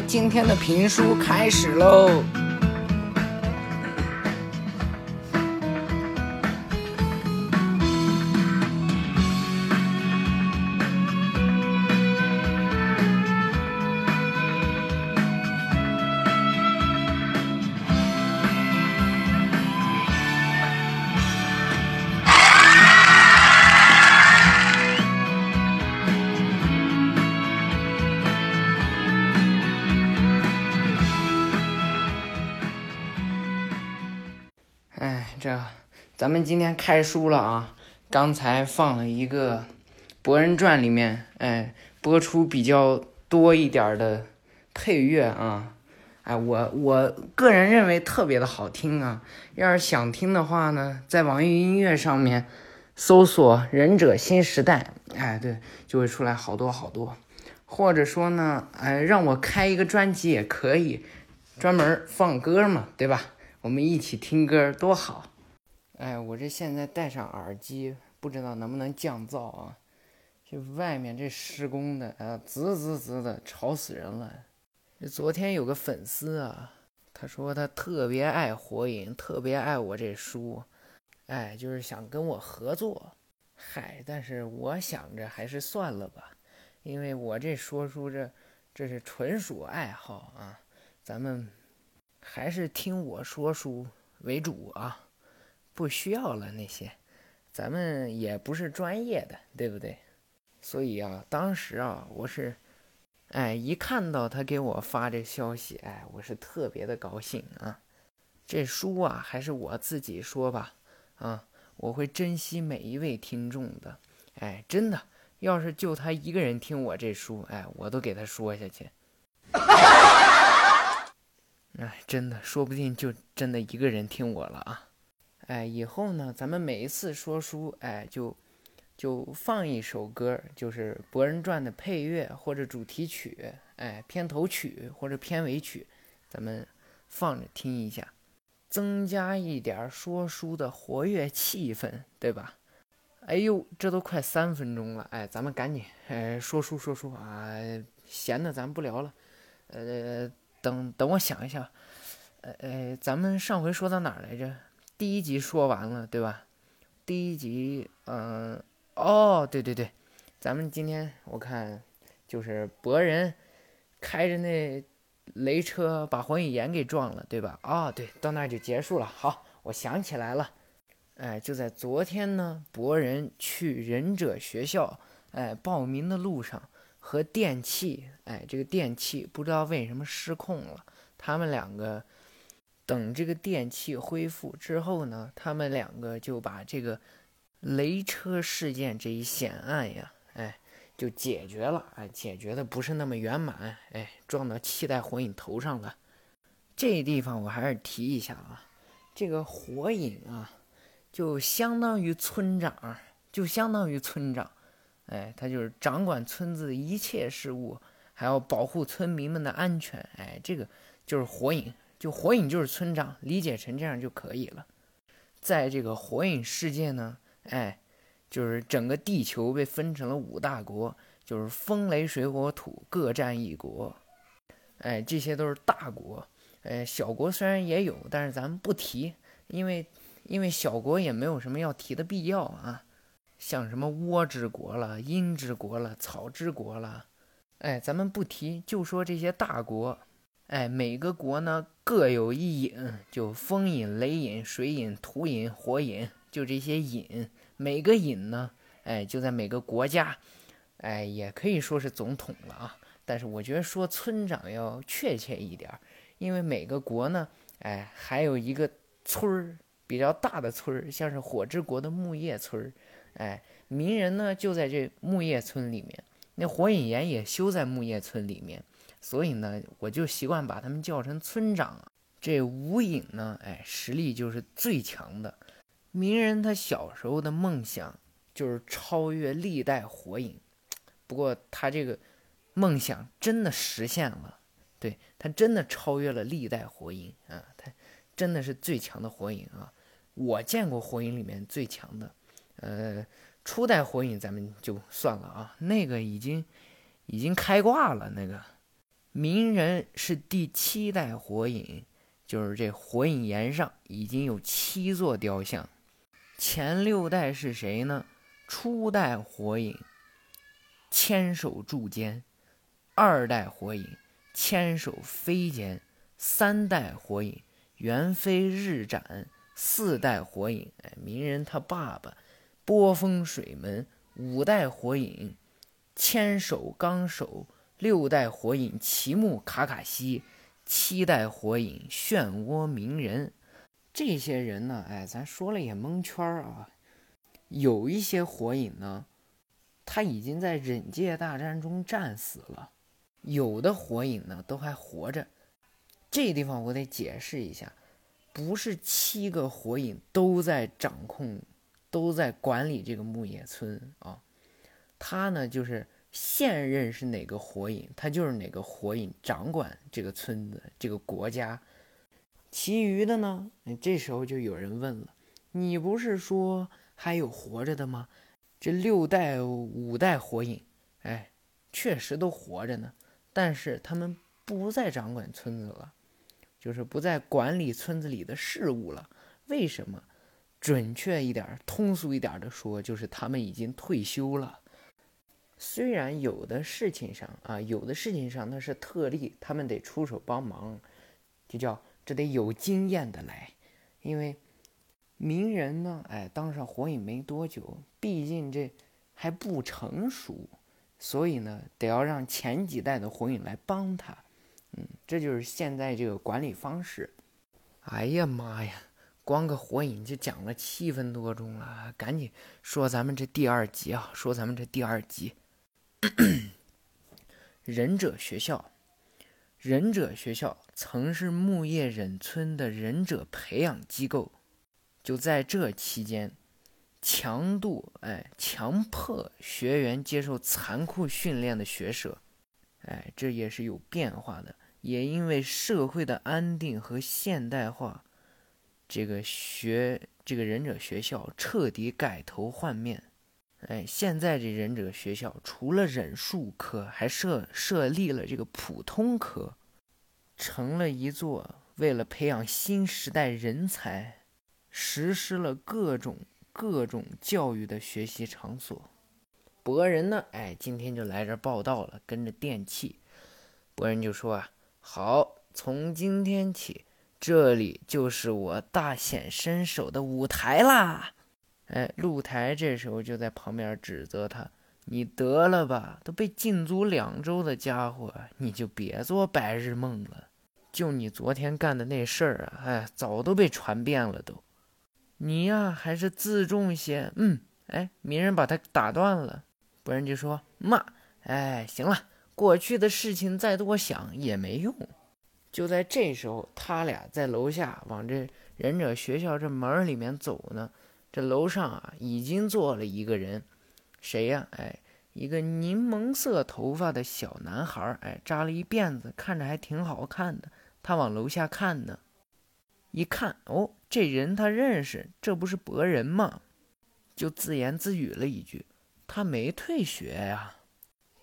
今天的评书开始喽。这咱们今天开书了啊！刚才放了一个《博人传》里面，哎，播出比较多一点的配乐啊，哎，我我个人认为特别的好听啊。要是想听的话呢，在网易音乐上面搜索《忍者新时代》，哎，对，就会出来好多好多。或者说呢，哎，让我开一个专辑也可以，专门放歌嘛，对吧？我们一起听歌多好！哎，我这现在戴上耳机，不知道能不能降噪啊？这外面这施工的，啊，滋滋滋的，吵死人了。昨天有个粉丝啊，他说他特别爱火影，特别爱我这书，哎，就是想跟我合作。嗨，但是我想着还是算了吧，因为我这说书这这是纯属爱好啊，咱们。还是听我说书为主啊，不需要了那些，咱们也不是专业的，对不对？所以啊，当时啊，我是，哎，一看到他给我发这消息，哎，我是特别的高兴啊。这书啊，还是我自己说吧，啊，我会珍惜每一位听众的，哎，真的，要是就他一个人听我这书，哎，我都给他说下去。哎，真的，说不定就真的一个人听我了啊！哎，以后呢，咱们每一次说书，哎，就就放一首歌，就是《博人传》的配乐或者主题曲，哎，片头曲或者片尾曲，咱们放着听一下，增加一点说书的活跃气氛，对吧？哎呦，这都快三分钟了，哎，咱们赶紧，哎，说书说书啊，闲的咱不聊了，呃。等等，我想一想，呃呃，咱们上回说到哪儿来着？第一集说完了，对吧？第一集，嗯，哦，对对对，咱们今天我看就是博人开着那雷车把火影岩给撞了，对吧？哦，对，到那儿就结束了。好，我想起来了，哎，就在昨天呢，博人去忍者学校，哎，报名的路上。和电器，哎，这个电器不知道为什么失控了。他们两个等这个电器恢复之后呢，他们两个就把这个雷车事件这一险案呀，哎，就解决了。哎，解决的不是那么圆满，哎，撞到七代火影头上了。这地方我还是提一下啊，这个火影啊，就相当于村长，就相当于村长。哎，他就是掌管村子一切事务，还要保护村民们的安全。哎，这个就是火影，就火影就是村长，理解成这样就可以了。在这个火影世界呢，哎，就是整个地球被分成了五大国，就是风雷水火土各占一国。哎，这些都是大国。哎，小国虽然也有，但是咱们不提，因为因为小国也没有什么要提的必要啊。像什么倭之国了、阴之国了、草之国了，哎，咱们不提，就说这些大国，哎，每个国呢各有一隐，就风隐、雷隐、水隐、土隐、火隐，就这些隐，每个隐呢，哎，就在每个国家，哎，也可以说是总统了啊。但是我觉得说村长要确切一点，因为每个国呢，哎，还有一个村儿比较大的村儿，像是火之国的木叶村儿。哎，鸣人呢就在这木叶村里面，那火影岩也修在木叶村里面，所以呢，我就习惯把他们叫成村长。这无影呢，哎，实力就是最强的。鸣人他小时候的梦想就是超越历代火影，不过他这个梦想真的实现了，对他真的超越了历代火影啊，他真的是最强的火影啊，我见过火影里面最强的。呃，初代火影咱们就算了啊，那个已经已经开挂了，那个鸣人是第七代火影，就是这火影岩上已经有七座雕像。前六代是谁呢？初代火影千手柱间，二代火影千手飞间，三代火影猿飞日斩，四代火影哎鸣人他爸爸波风水门，五代火影千手纲手，六代火影奇木卡卡西，七代火影漩涡鸣人。这些人呢，哎，咱说了也蒙圈啊。有一些火影呢，他已经在忍界大战中战死了；有的火影呢，都还活着。这地方我得解释一下，不是七个火影都在掌控、都在管理这个木叶村啊。他呢，就是现任是哪个火影，他就是哪个火影掌管这个村子、这个国家。其余的呢？这时候就有人问了：“你不是说还有活着的吗？这六代、五代火影，哎，确实都活着呢。但是他们不再掌管村子了，就是不再管理村子里的事务了。为什么？准确一点、通俗一点的说，就是他们已经退休了。虽然有的事情上啊，有的事情上那是特例，他们得出手帮忙，就叫。”这得有经验的来，因为鸣人呢，哎，当上火影没多久，毕竟这还不成熟，所以呢，得要让前几代的火影来帮他。嗯，这就是现在这个管理方式。哎呀妈呀，光个火影就讲了七分多钟了，赶紧说咱们这第二集啊，说咱们这第二集，忍者学校。忍者学校曾是木叶忍村的忍者培养机构，就在这期间，强度哎强迫学员接受残酷训练的学舍，哎这也是有变化的，也因为社会的安定和现代化，这个学这个忍者学校彻底改头换面。哎，现在这忍者学校除了忍术科，还设设立了这个普通科，成了一座为了培养新时代人才，实施了各种各种教育的学习场所。博人呢，哎，今天就来这报道了，跟着电器。博人就说啊，好，从今天起，这里就是我大显身手的舞台啦。哎，露台这时候就在旁边指责他：“你得了吧，都被禁足两周的家伙，你就别做白日梦了。就你昨天干的那事儿啊，哎，早都被传遍了都。你呀，还是自重些。嗯，哎，鸣人把他打断了，不然就说骂。哎，行了，过去的事情再多想也没用。就在这时候，他俩在楼下往这忍者学校这门里面走呢。”这楼上啊，已经坐了一个人，谁呀？哎，一个柠檬色头发的小男孩，哎，扎了一辫子，看着还挺好看的。他往楼下看呢，一看，哦，这人他认识，这不是博人吗？就自言自语了一句：“他没退学呀。”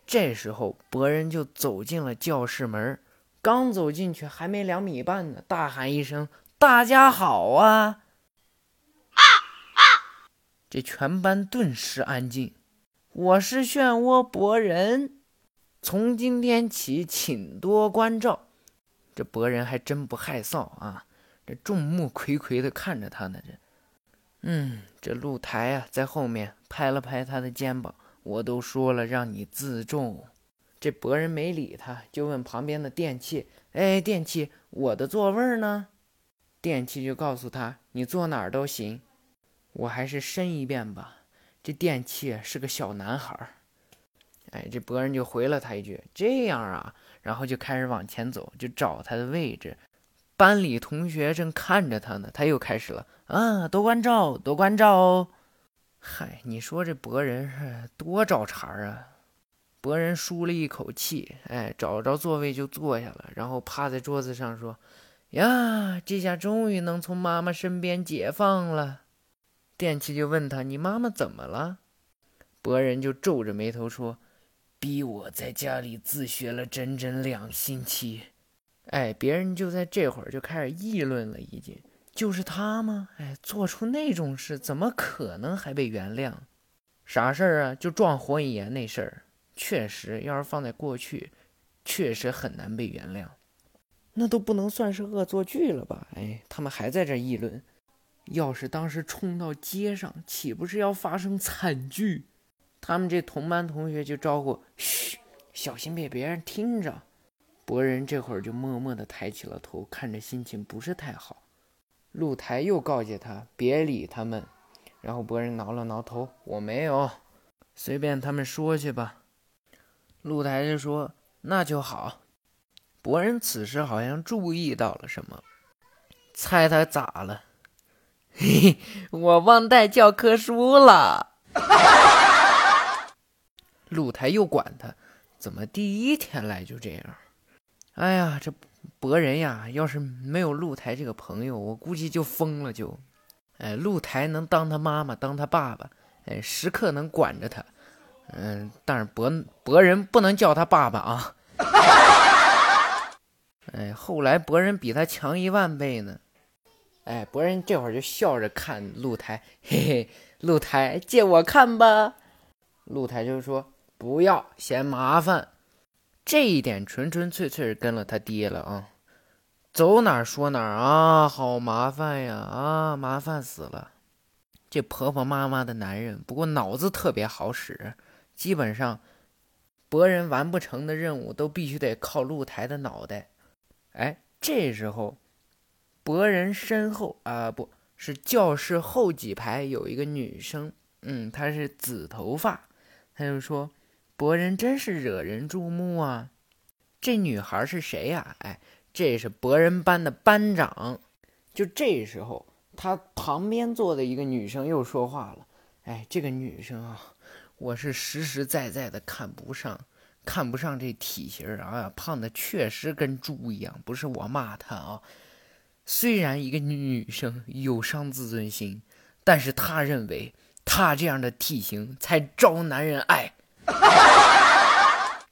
这时候，博人就走进了教室门，刚走进去，还没两米半呢，大喊一声：“大家好啊！”这全班顿时安静。我是漩涡博人，从今天起，请多关照。这博人还真不害臊啊！这众目睽睽的看着他呢。这，嗯，这露台啊，在后面拍了拍他的肩膀。我都说了，让你自重。这博人没理他，就问旁边的电器：“哎，电器，我的座位呢？”电器就告诉他：“你坐哪儿都行。”我还是申一遍吧。这电器是个小男孩儿，哎，这博人就回了他一句：“这样啊。”然后就开始往前走，就找他的位置。班里同学正看着他呢，他又开始了：“啊，多关照，多关照哦。”嗨，你说这博人是多找茬啊！博人舒了一口气，哎，找着座位就坐下了，然后趴在桌子上说：“呀，这下终于能从妈妈身边解放了。”电器就问他：“你妈妈怎么了？”博人就皱着眉头说：“逼我在家里自学了整整两星期。哎，别人就在这会儿就开始议论了，已经就是他吗？哎，做出那种事，怎么可能还被原谅？啥事儿啊？就撞火影岩那事儿，确实，要是放在过去，确实很难被原谅。那都不能算是恶作剧了吧？哎，他们还在这议论。要是当时冲到街上，岂不是要发生惨剧？他们这同班同学就招呼：“嘘，小心被别人听着。”博人这会儿就默默地抬起了头，看着心情不是太好。露台又告诫他别理他们，然后博人挠了挠头：“我没有，随便他们说去吧。”露台就说：“那就好。”博人此时好像注意到了什么，猜他咋了？嘿嘿，我忘带教科书了。露台又管他，怎么第一天来就这样？哎呀，这博人呀，要是没有露台这个朋友，我估计就疯了。就，哎，露台能当他妈妈，当他爸爸，哎，时刻能管着他。嗯，但是博博人不能叫他爸爸啊。哎，后来博人比他强一万倍呢。哎，博人这会儿就笑着看露台，嘿嘿，露台借我看吧。露台就说不要，嫌麻烦。这一点纯纯粹粹是跟了他爹了啊，走哪说哪啊，好麻烦呀啊，麻烦死了。这婆婆妈妈的男人，不过脑子特别好使，基本上博人完不成的任务都必须得靠露台的脑袋。哎，这时候。博人身后啊，不是教室后几排有一个女生，嗯，她是紫头发。他就说：“博人真是惹人注目啊！这女孩是谁呀？哎，这是博人班的班长。”就这时候，他旁边坐的一个女生又说话了：“哎，这个女生啊，我是实实在在的看不上，看不上这体型啊，胖的确实跟猪一样。不是我骂她啊。”虽然一个女生有伤自尊心，但是她认为她这样的体型才招男人爱。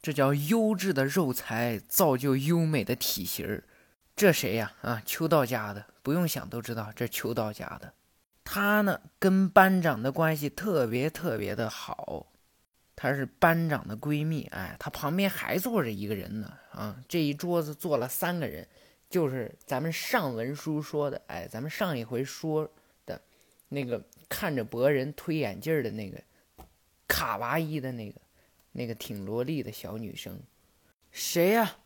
这叫优质的肉材造就优美的体型这谁呀？啊，秋道家的，不用想都知道，这秋道家的。她呢，跟班长的关系特别特别的好，她是班长的闺蜜。哎，她旁边还坐着一个人呢。啊，这一桌子坐了三个人。就是咱们上文书说的，哎，咱们上一回说的，那个看着博人推眼镜的那个卡哇伊的那个那个挺萝莉的小女生，谁呀？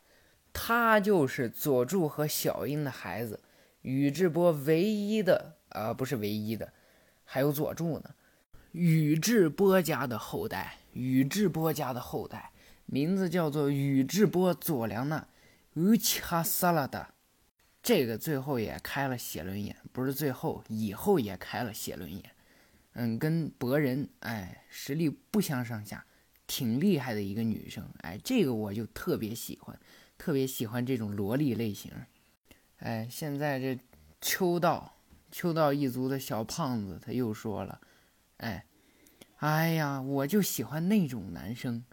她就是佐助和小樱的孩子，宇智波唯一的啊，不是唯一的，还有佐助呢。宇智波家的后代，宇智波家的后代，名字叫做宇智波佐良娜。乌恰萨拉达，这个最后也开了写轮眼，不是最后，以后也开了写轮眼。嗯，跟博人哎，实力不相上下，挺厉害的一个女生。哎，这个我就特别喜欢，特别喜欢这种萝莉类型。哎，现在这秋道秋道一族的小胖子他又说了，哎，哎呀，我就喜欢那种男生，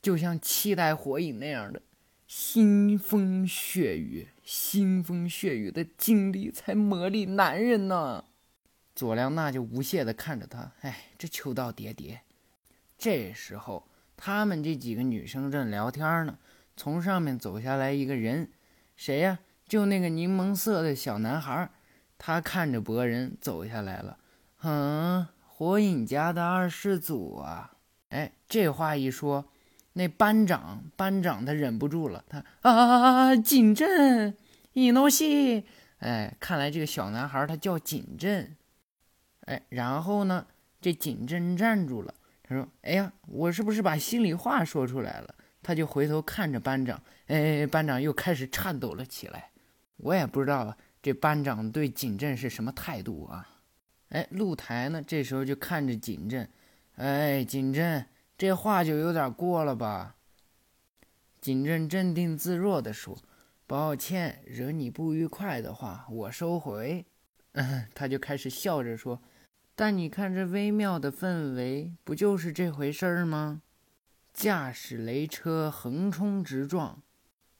就像七代火影那样的。腥风血雨，腥风血雨的经历才磨砺男人呢。佐良娜就无懈地看着他，哎，这秋道叠叠。这时候，他们这几个女生正聊天呢，从上面走下来一个人，谁呀？就那个柠檬色的小男孩。他看着博人走下来了，嗯，火影家的二世祖啊。哎，这话一说。那班长，班长他忍不住了，他啊，锦镇，伊诺西，哎，看来这个小男孩他叫锦镇，哎，然后呢，这锦镇站住了，他说：“哎呀，我是不是把心里话说出来了？”他就回头看着班长，哎，班长又开始颤抖了起来。我也不知道这班长对锦镇是什么态度啊？哎，露台呢，这时候就看着锦镇，哎，锦镇。这话就有点过了吧？景镇镇定自若地说：“抱歉，惹你不愉快的话，我收回。”，他就开始笑着说：“但你看这微妙的氛围，不就是这回事儿吗？”驾驶雷车横冲直撞，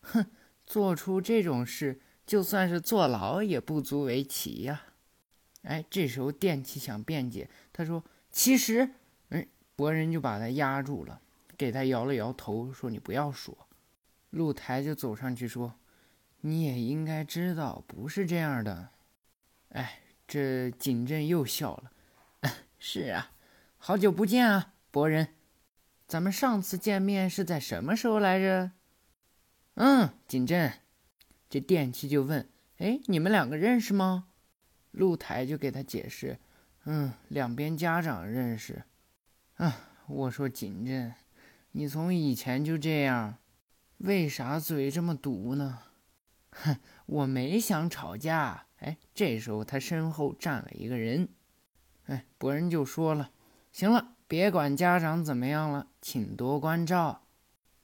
哼，做出这种事，就算是坐牢也不足为奇呀。哎，这时候电器想辩解，他说：“其实，博人就把他压住了，给他摇了摇头，说你不要说。”露台就走上去说：“你也应该知道，不是这样的。”哎，这景镇又笑了：“ 是啊，好久不见啊，博人，咱们上次见面是在什么时候来着？”嗯，景镇，这电器就问：“哎，你们两个认识吗？”露台就给他解释，嗯，两边家长认识。啊，我说景镇，你从以前就这样，为啥嘴这么毒呢？哼，我没想吵架。哎，这时候他身后站了一个人，哎，博人就说了，行了，别管家长怎么样了，请多关照。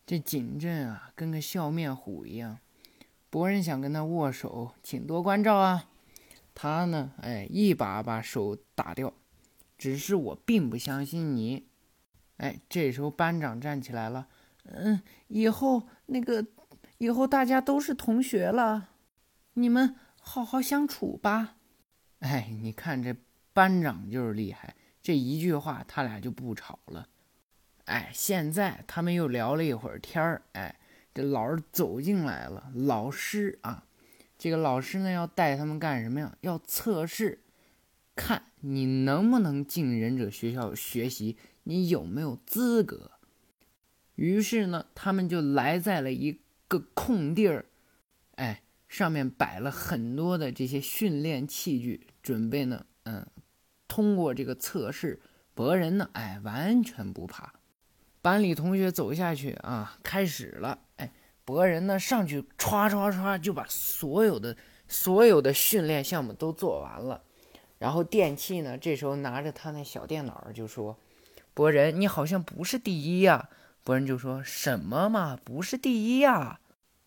这景镇啊，跟个笑面虎一样。博人想跟他握手，请多关照啊。他呢？哎，一把把手打掉。只是我并不相信你。哎，这时候班长站起来了。嗯，以后那个，以后大家都是同学了，你们好好相处吧。哎，你看这班长就是厉害，这一句话他俩就不吵了。哎，现在他们又聊了一会儿天儿。哎，这老师走进来了，老师啊。这个老师呢，要带他们干什么呀？要测试，看你能不能进忍者学校学习，你有没有资格。于是呢，他们就来在了一个空地儿，哎，上面摆了很多的这些训练器具，准备呢，嗯，通过这个测试。博人呢，哎，完全不怕。班里同学走下去啊，开始了，哎。博人呢上去唰唰唰就把所有的所有的训练项目都做完了，然后电器呢这时候拿着他那小电脑就说：“博人，你好像不是第一呀。”博人就说什么嘛，不是第一呀？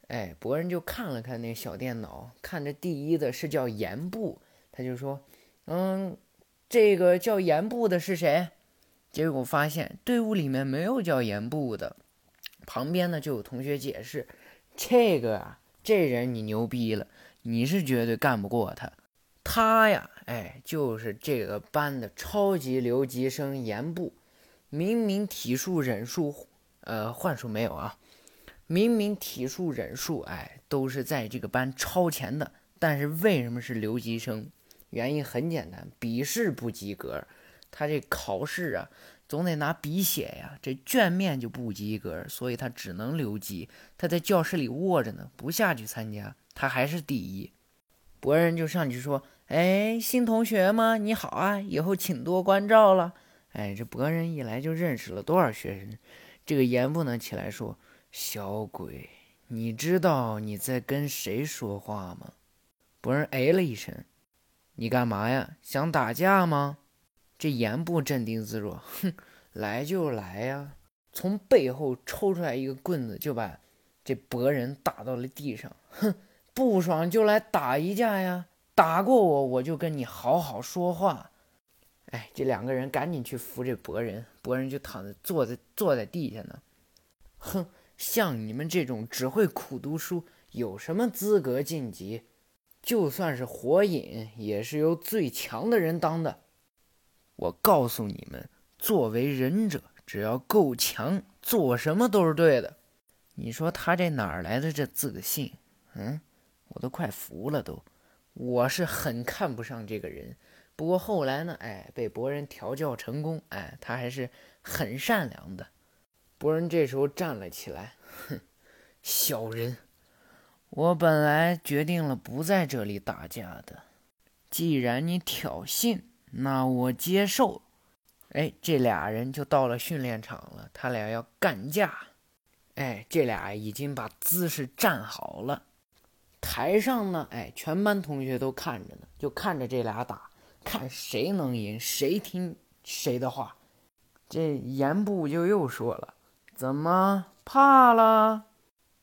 哎，博人就看了看那小电脑，看着第一的是叫严部，他就说：“嗯，这个叫严部的是谁？”结果发现队伍里面没有叫严部的。旁边呢就有同学解释，这个啊，这人你牛逼了，你是绝对干不过他。他呀，哎，就是这个班的超级留级生严部。明明体术、忍术，呃，幻术没有啊。明明体术、忍术，哎，都是在这个班超前的，但是为什么是留级生？原因很简单，笔试不及格。他这考试啊。总得拿笔写呀，这卷面就不及格，所以他只能留级。他在教室里卧着呢，不下去参加，他还是第一。博人就上去说：“哎，新同学吗？你好啊，以后请多关照了。”哎，这博人一来就认识了多少学生。这个严不能起来说：“小鬼，你知道你在跟谁说话吗？”博人哎了一声：“你干嘛呀？想打架吗？”这严不镇定自若，哼，来就来呀！从背后抽出来一个棍子，就把这博人打到了地上。哼，不爽就来打一架呀！打过我，我就跟你好好说话。哎，这两个人赶紧去扶这博人，博人就躺在坐在坐在地下呢。哼，像你们这种只会苦读书，有什么资格晋级？就算是火影，也是由最强的人当的。我告诉你们，作为忍者，只要够强，做什么都是对的。你说他这哪儿来的这自信？嗯，我都快服了都。我是很看不上这个人，不过后来呢，哎，被博人调教成功，哎，他还是很善良的。博人这时候站了起来，哼，小人，我本来决定了不在这里打架的，既然你挑衅。那我接受。哎，这俩人就到了训练场了，他俩要干架。哎，这俩已经把姿势站好了。台上呢，哎，全班同学都看着呢，就看着这俩打，看谁能赢，谁听谁的话。这严布就又说了：“怎么怕了？”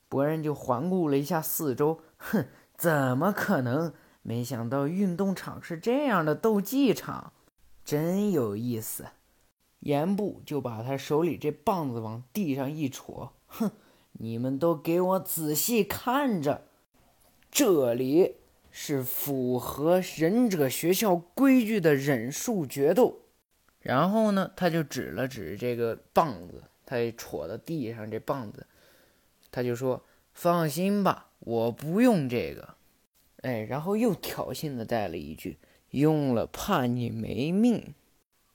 博人就环顾了一下四周，哼，怎么可能？没想到运动场是这样的斗技场，真有意思。严布就把他手里这棒子往地上一戳，哼，你们都给我仔细看着，这里是符合忍者学校规矩的忍术决斗。然后呢，他就指了指这个棒子，他戳到地上这棒子，他就说：“放心吧，我不用这个。”哎，然后又挑衅的带了一句：“用了怕你没命。”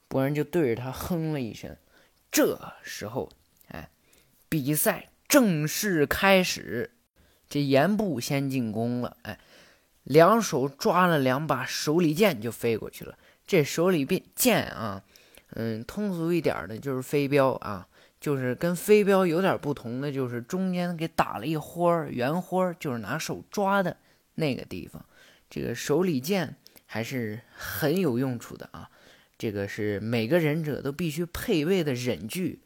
博人就对着他哼了一声。这时候，哎，比赛正式开始。这严部先进攻了，哎，两手抓了两把手里剑就飞过去了。这手里剑剑啊，嗯，通俗一点的就是飞镖啊，就是跟飞镖有点不同的，就是中间给打了一花圆花，就是拿手抓的那个地方。这个手里剑还是很有用处的啊。这个是每个忍者都必须配备的忍具，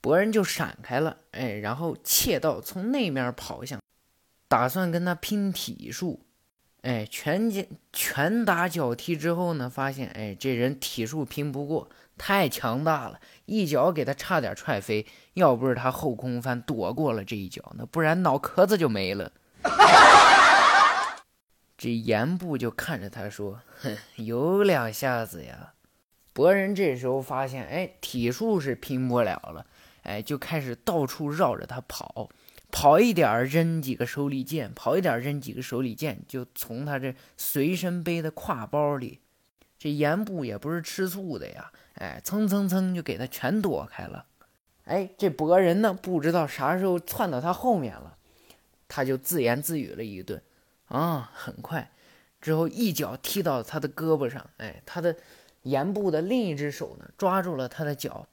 博人就闪开了，哎，然后窃盗从那面跑向，打算跟他拼体术，哎，拳拳拳打脚踢之后呢，发现哎这人体术拼不过，太强大了，一脚给他差点踹飞，要不是他后空翻躲过了这一脚，那不然脑壳子就没了。这严部就看着他说：“哼，有两下子呀。”博人这时候发现，哎，体术是拼不了了，哎，就开始到处绕着他跑，跑一点扔几个手里剑，跑一点扔几个手里剑，就从他这随身背的挎包里，这严部也不是吃素的呀，哎，蹭蹭蹭就给他全躲开了。哎，这博人呢，不知道啥时候窜到他后面了，他就自言自语了一顿，啊，很快之后一脚踢到他的胳膊上，哎，他的。严部的另一只手呢，抓住了他的脚，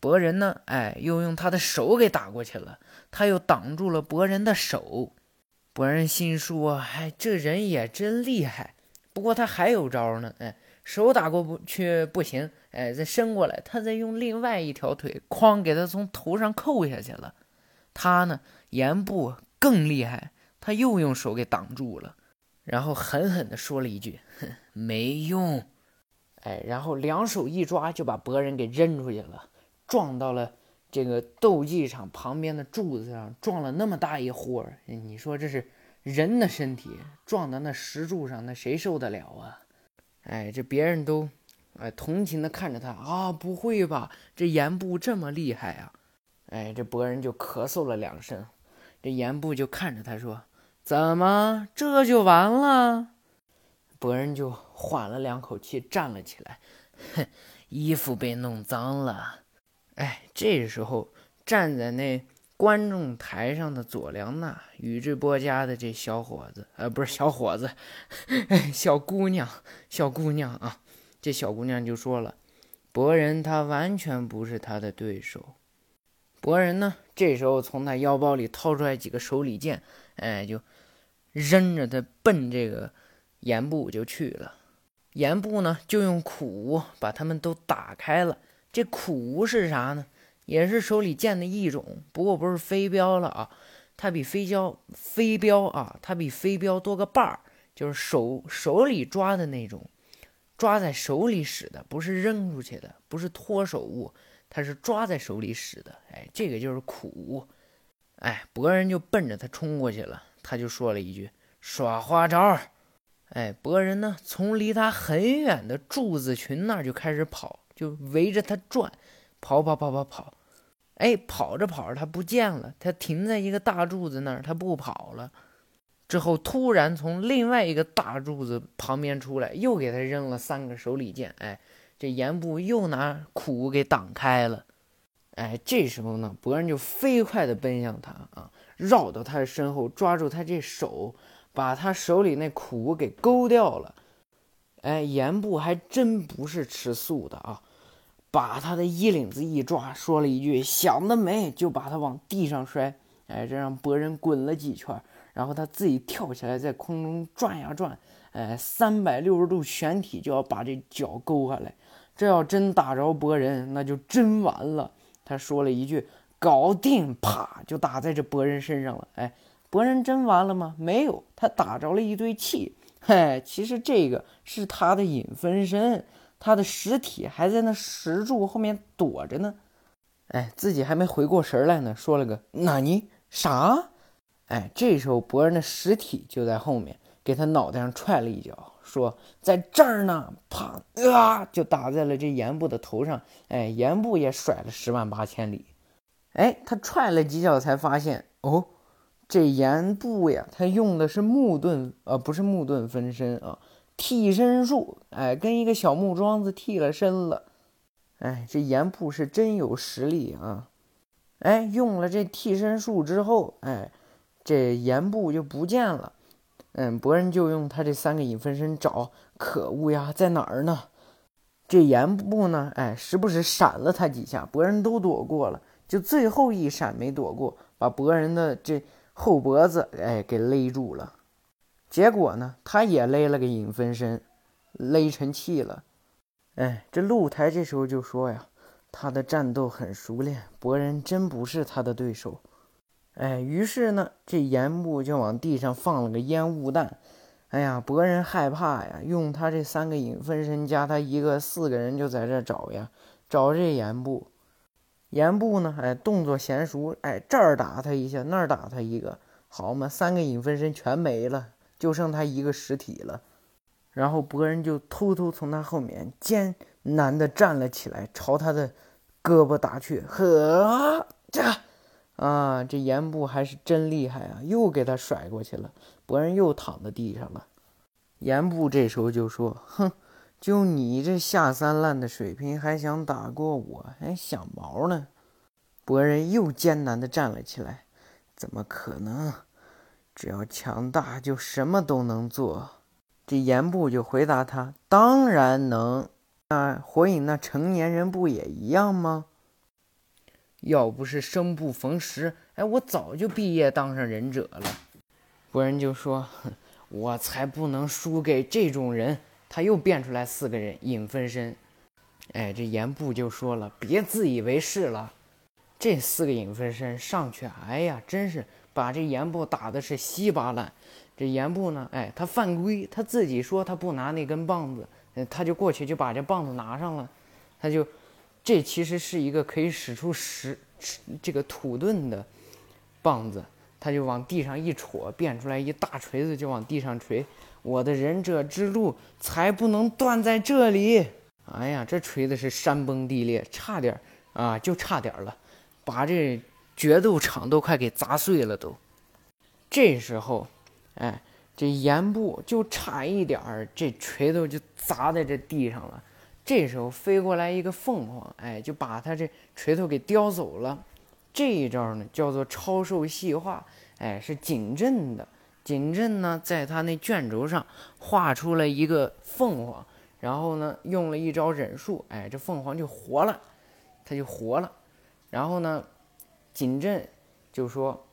博人呢，哎，又用他的手给打过去了，他又挡住了博人的手。博人心说：“哎，这人也真厉害。”不过他还有招呢，哎，手打过不去不行，哎，再伸过来，他再用另外一条腿，哐，给他从头上扣下去了。他呢，严部更厉害，他又用手给挡住了，然后狠狠地说了一句：“哼，没用。”哎，然后两手一抓，就把博人给扔出去了，撞到了这个斗技场旁边的柱子上，撞了那么大一豁儿。你说这是人的身体撞到那石柱上，那谁受得了啊？哎，这别人都哎同情的看着他啊，不会吧？这严部这么厉害啊？哎，这博人就咳嗽了两声，这严部就看着他说：“怎么这就完了？”博人就缓了两口气，站了起来。哼，衣服被弄脏了。哎，这时候站在那观众台上的佐良娜，宇智波家的这小伙子，呃，不是小伙子，小姑娘，小姑娘啊，这小姑娘就说了：“博人他完全不是他的对手。”博人呢，这时候从他腰包里掏出来几个手里剑，哎，就扔着他奔这个。岩部就去了，岩部呢就用苦把他们都打开了。这苦无是啥呢？也是手里剑的一种，不过不是飞镖了啊，它比飞镖飞镖啊，它比飞镖多个把儿，就是手手里抓的那种，抓在手里使的，不是扔出去的，不是脱手物，它是抓在手里使的。哎，这个就是苦无。哎，博人就奔着他冲过去了，他就说了一句：“耍花招。”哎，博人呢，从离他很远的柱子群那儿就开始跑，就围着他转，跑跑跑跑跑。哎，跑着跑着他不见了，他停在一个大柱子那儿，他不跑了。之后突然从另外一个大柱子旁边出来，又给他扔了三个手里剑。哎，这严部又拿苦给挡开了。哎，这时候呢，博人就飞快地奔向他啊，绕到他的身后，抓住他这手。把他手里那苦给勾掉了，哎，严布还真不是吃素的啊！把他的衣领子一抓，说了一句“想得美”，就把他往地上摔，哎，这让博人滚了几圈，然后他自己跳起来，在空中转呀转，哎，三百六十度旋体就要把这脚勾下来。这要真打着博人，那就真完了。他说了一句“搞定”，啪，就打在这博人身上了，哎。博人真完了吗？没有，他打着了一堆气。嘿，其实这个是他的影分身，他的尸体还在那石柱后面躲着呢。哎，自己还没回过神来呢，说了个“那你啥？”哎，这时候博人的尸体就在后面，给他脑袋上踹了一脚，说：“在这儿呢！”啪啊，就打在了这严部的头上。哎，严部也甩了十万八千里。哎，他踹了几脚才发现，哦，这严部呀，他用的是木盾，呃，不是木盾分身啊，替身术。哎，跟一个小木桩子替了身了。哎，这严部是真有实力啊！哎，用了这替身术之后，哎。这盐布就不见了，嗯，博人就用他这三个影分身找，可恶呀，在哪儿呢？这盐布呢，哎，时不时闪了他几下，博人都躲过了，就最后一闪没躲过，把博人的这后脖子哎给勒住了。结果呢，他也勒了个影分身，勒成气了。哎，这露台这时候就说呀，他的战斗很熟练，博人真不是他的对手。哎，于是呢，这岩部就往地上放了个烟雾弹。哎呀，博人害怕呀，用他这三个影分身加他一个，四个人就在这找呀，找这岩部。严部呢，哎，动作娴熟，哎，这儿打他一下，那儿打他一个，好嘛，三个影分身全没了，就剩他一个实体了。然后博人就偷偷从他后面艰难地站了起来，朝他的胳膊打去，呵，这。啊，这严部还是真厉害啊！又给他甩过去了，博人又躺在地上了。严部这时候就说：“哼，就你这下三滥的水平，还想打过我？还想毛呢？”博人又艰难地站了起来：“怎么可能？只要强大，就什么都能做。”这严部就回答他：“当然能。那火影那成年人不也一样吗？”要不是生不逢时，哎，我早就毕业当上忍者了。博人就说：“我才不能输给这种人。”他又变出来四个人影分身。哎，这岩布就说了：“别自以为是了。”这四个影分身上去，哎呀，真是把这岩布打的是稀巴烂。这岩布呢，哎，他犯规，他自己说他不拿那根棒子，他就过去就把这棒子拿上了，他就。这其实是一个可以使出石这个土遁的棒子，他就往地上一戳，变出来一大锤子，就往地上锤。我的忍者之路才不能断在这里！哎呀，这锤子是山崩地裂，差点啊，就差点了，把这决斗场都快给砸碎了都。这时候，哎，这岩部就差一点儿，这锤头就砸在这地上了。这时候飞过来一个凤凰，哎，就把他这锤头给叼走了。这一招呢叫做超兽细化，哎，是景镇的。景镇呢在他那卷轴上画出了一个凤凰，然后呢用了一招忍术，哎，这凤凰就活了，他就活了。然后呢，景镇就说：“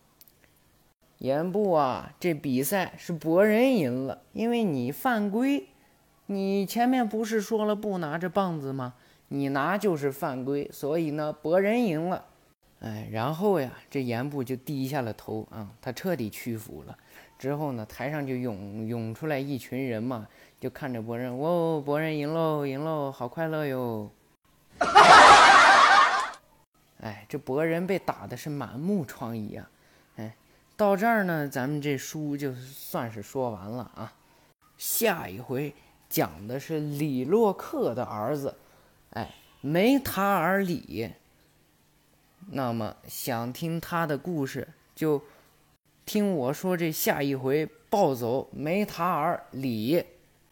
严部啊，这比赛是博人赢了，因为你犯规。”你前面不是说了不拿着棒子吗？你拿就是犯规，所以呢，博人赢了。哎，然后呀，这严部就低下了头啊，他彻底屈服了。之后呢，台上就涌涌出来一群人嘛，就看着博人，哦，博人赢喽，赢喽，好快乐哟。哎，这博人被打的是满目疮痍啊。哎，到这儿呢，咱们这书就算是说完了啊。下一回。讲的是李洛克的儿子，哎，梅塔尔里。那么想听他的故事，就听我说这下一回暴走梅塔尔里。